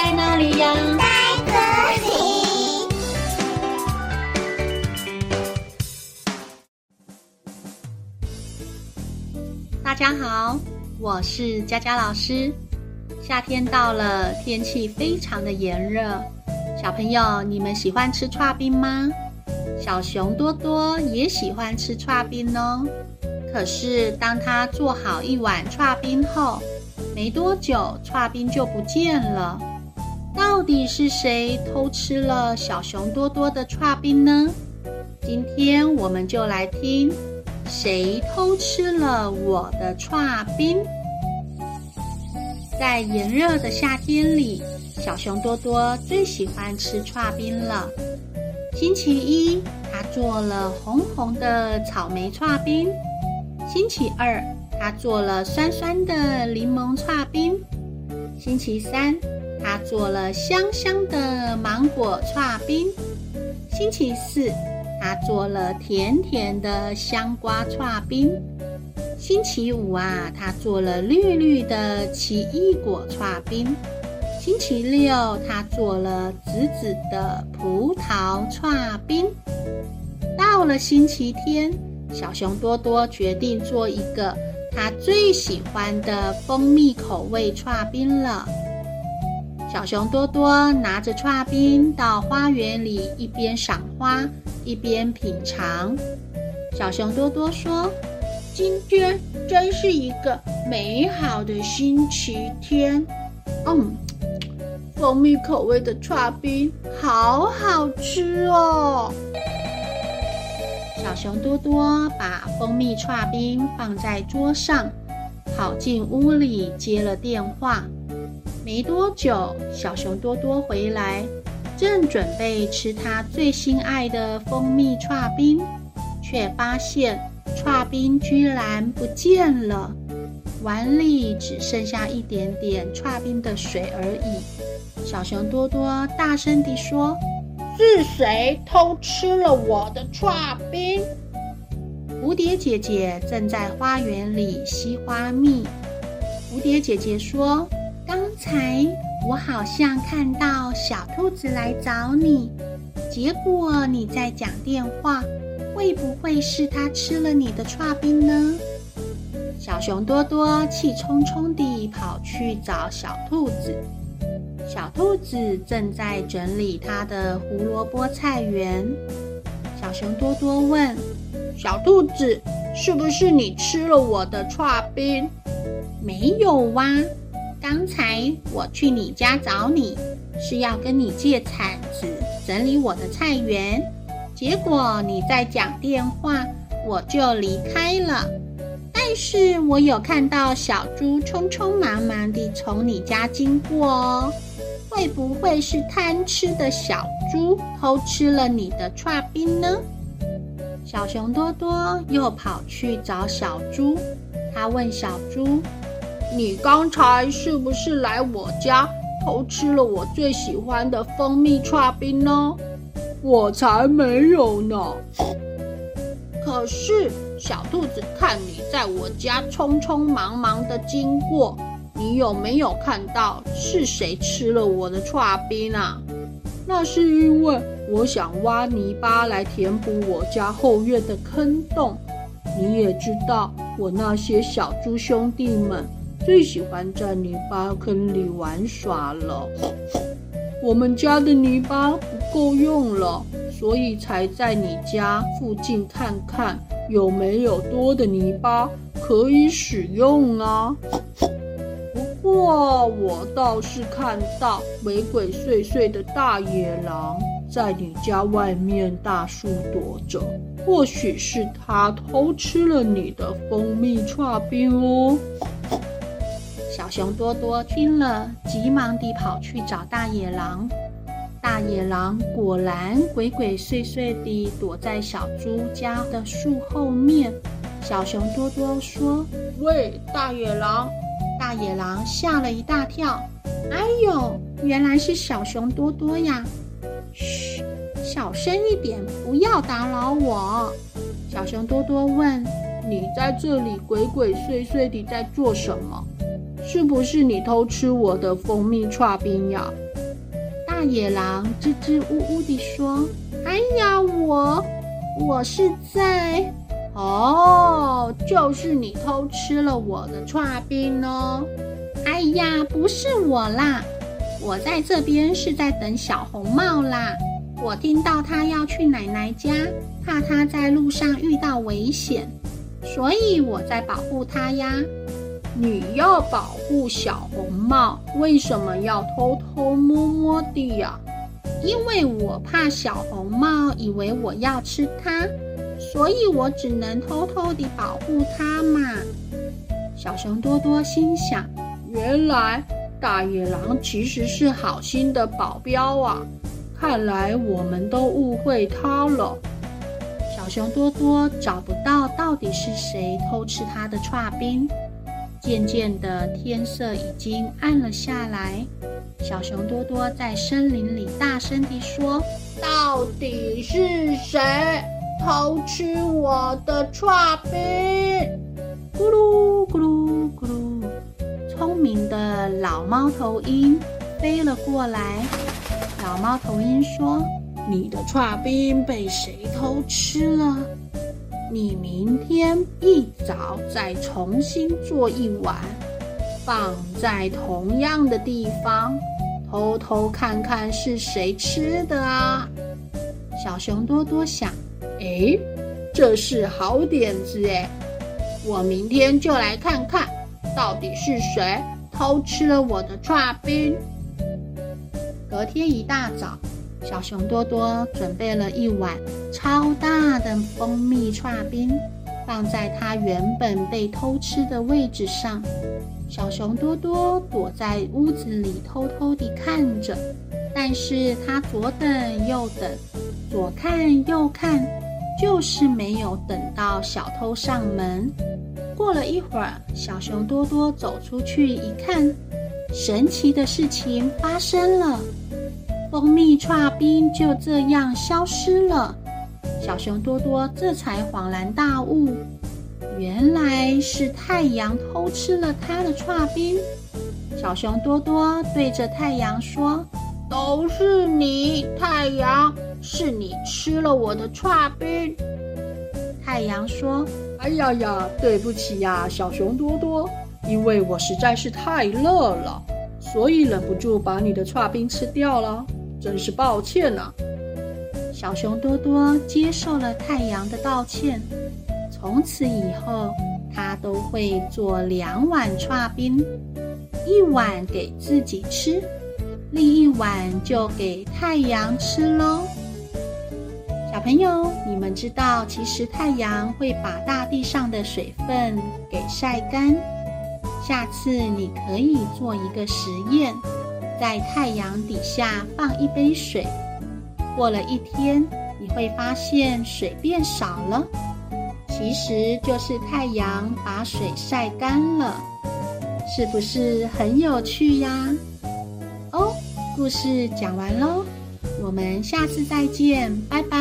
在哪里呀？在这里。大家好，我是佳佳老师。夏天到了，天气非常的炎热。小朋友，你们喜欢吃剉冰吗？小熊多多也喜欢吃剉冰哦。可是，当他做好一碗剉冰后，没多久，剉冰就不见了。到底是谁偷吃了小熊多多的串冰呢？今天我们就来听，谁偷吃了我的串冰？在炎热的夏天里，小熊多多最喜欢吃串冰了。星期一，他做了红红的草莓串冰；星期二，他做了酸酸的柠檬串冰；星期三，他做了香香的芒果串冰；星期四，他做了甜甜的香瓜串冰；星期五啊，他做了绿绿的奇异果串冰。星期六，他做了紫紫的葡萄串冰。到了星期天，小熊多多决定做一个他最喜欢的蜂蜜口味串冰了。小熊多多拿着串冰到花园里，一边赏花，一边品尝。小熊多多说：“今天真是一个美好的星期天。”嗯。蜂蜜口味的串冰好好吃哦！小熊多多把蜂蜜串冰放在桌上，跑进屋里接了电话。没多久，小熊多多回来，正准备吃他最心爱的蜂蜜剉冰，却发现剉冰居然不见了，碗里只剩下一点点剉冰的水而已。小熊多多大声地说：“是谁偷吃了我的剉冰？”蝴蝶姐姐正在花园里吸花蜜。蝴蝶姐姐说：“刚才我好像看到小兔子来找你，结果你在讲电话，会不会是他吃了你的串冰呢？”小熊多多气冲冲地跑去找小兔子。小兔子正在整理它的胡萝卜菜园。小熊多多问：“小兔子，是不是你吃了我的串冰？”“没有哇，刚才我去你家找你，是要跟你借铲子整理我的菜园。结果你在讲电话，我就离开了。但是我有看到小猪匆匆忙忙地从你家经过哦。”会不会是贪吃的小猪偷吃了你的串冰呢？小熊多多又跑去找小猪，他问小猪：“你刚才是不是来我家偷吃了我最喜欢的蜂蜜串冰呢？”“我才没有呢！”可是小兔子看你在我家匆匆忙忙的经过。你有没有看到是谁吃了我的串冰啊？那是因为我想挖泥巴来填补我家后院的坑洞。你也知道，我那些小猪兄弟们最喜欢在泥巴坑里玩耍了。我们家的泥巴不够用了，所以才在你家附近看看有没有多的泥巴可以使用啊。不过，我倒是看到鬼鬼祟祟的大野狼在你家外面大树躲着，或许是他偷吃了你的蜂蜜串冰哦。小熊多多听了，急忙地跑去找大野狼。大野狼果然鬼鬼祟祟地躲在小猪家的树后面。小熊多多说：“喂，大野狼！”大野狼吓了一大跳，哎呦，原来是小熊多多呀！嘘，小声一点，不要打扰我。小熊多多问：“你在这里鬼鬼祟祟地在做什么？是不是你偷吃我的蜂蜜串冰呀？”大野狼支支吾吾地说：“哎呀，我我是在……哦，就是你偷吃了我的串冰呢。哎呀，不是我啦，我在这边是在等小红帽啦。我听到他要去奶奶家，怕他在路上遇到危险，所以我在保护他呀。”你要保护小红帽，为什么要偷偷摸摸的呀？因为我怕小红帽以为我要吃它，所以我只能偷偷地保护它嘛。小熊多多心想：原来大野狼其实是好心的保镖啊！看来我们都误会他了。小熊多多找不到到底是谁偷吃他的剉冰。渐渐的，天色已经暗了下来。小熊多多在森林里大声地说：“到底是谁偷吃我的串冰？”咕噜咕噜咕噜，聪明的老猫头鹰飞了过来。老猫头鹰说：“你的串冰被谁偷吃了？”你明天一早再重新做一碗，放在同样的地方，偷偷看看是谁吃的啊？小熊多多想，诶，这是好点子诶，我明天就来看看，到底是谁偷吃了我的串冰。隔天一大早。小熊多多准备了一碗超大的蜂蜜串冰，放在他原本被偷吃的位置上。小熊多多躲在屋子里偷偷地看着，但是他左等右等，左看右看，就是没有等到小偷上门。过了一会儿，小熊多多走出去一看，神奇的事情发生了。蜂蜜剉冰就这样消失了，小熊多多这才恍然大悟，原来是太阳偷吃了他的剉冰。小熊多多对着太阳说：“都是你，太阳，是你吃了我的剉冰。”太阳说：“哎呀呀，对不起呀，小熊多多，因为我实在是太热了，所以忍不住把你的剉冰吃掉了。”真是抱歉呐！小熊多多接受了太阳的道歉，从此以后，他都会做两碗剉冰，一碗给自己吃，另一碗就给太阳吃喽。小朋友，你们知道，其实太阳会把大地上的水分给晒干。下次你可以做一个实验。在太阳底下放一杯水，过了一天，你会发现水变少了，其实就是太阳把水晒干了，是不是很有趣呀？哦，故事讲完喽，我们下次再见，拜拜。